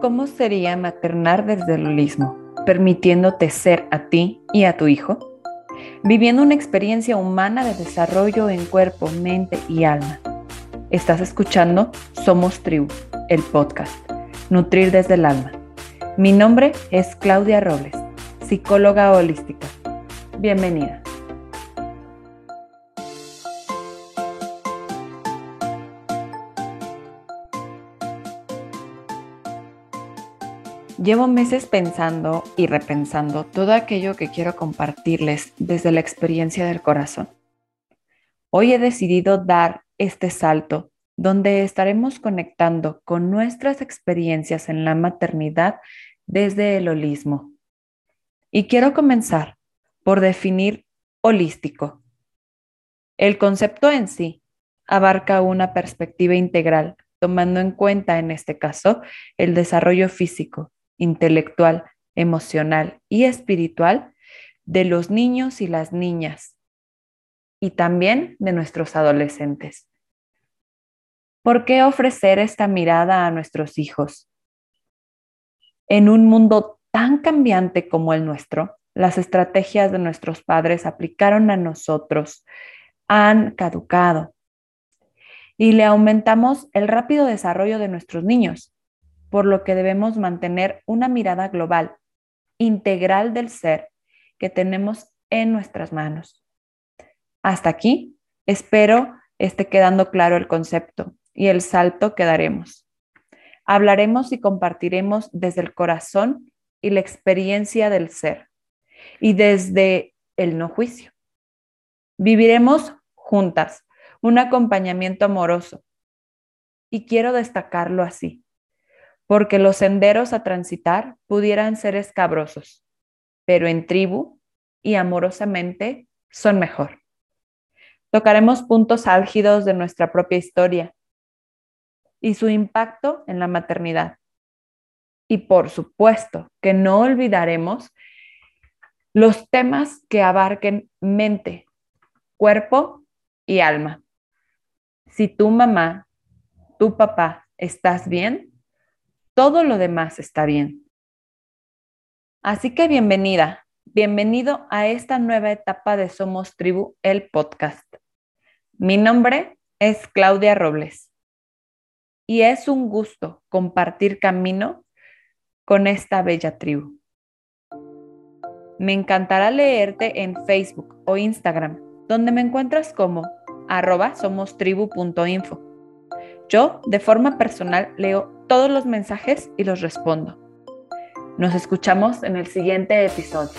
¿Cómo sería maternar desde el holismo, permitiéndote ser a ti y a tu hijo? Viviendo una experiencia humana de desarrollo en cuerpo, mente y alma. Estás escuchando Somos Tribu, el podcast, Nutrir desde el alma. Mi nombre es Claudia Robles, psicóloga holística. Bienvenida. Llevo meses pensando y repensando todo aquello que quiero compartirles desde la experiencia del corazón. Hoy he decidido dar este salto donde estaremos conectando con nuestras experiencias en la maternidad desde el holismo. Y quiero comenzar por definir holístico. El concepto en sí abarca una perspectiva integral, tomando en cuenta en este caso el desarrollo físico, intelectual, emocional y espiritual de los niños y las niñas y también de nuestros adolescentes. ¿Por qué ofrecer esta mirada a nuestros hijos? En un mundo tan cambiante como el nuestro, las estrategias de nuestros padres aplicaron a nosotros han caducado y le aumentamos el rápido desarrollo de nuestros niños por lo que debemos mantener una mirada global, integral del ser que tenemos en nuestras manos. Hasta aquí, espero esté quedando claro el concepto y el salto que daremos. Hablaremos y compartiremos desde el corazón y la experiencia del ser y desde el no juicio. Viviremos juntas un acompañamiento amoroso y quiero destacarlo así porque los senderos a transitar pudieran ser escabrosos, pero en tribu y amorosamente son mejor. Tocaremos puntos álgidos de nuestra propia historia y su impacto en la maternidad. Y por supuesto que no olvidaremos los temas que abarquen mente, cuerpo y alma. Si tu mamá, tu papá, estás bien, todo lo demás está bien. Así que bienvenida, bienvenido a esta nueva etapa de Somos Tribu, el podcast. Mi nombre es Claudia Robles y es un gusto compartir camino con esta bella tribu. Me encantará leerte en Facebook o Instagram, donde me encuentras como arroba somostribu.info. Yo, de forma personal, leo todos los mensajes y los respondo. Nos escuchamos en el siguiente episodio.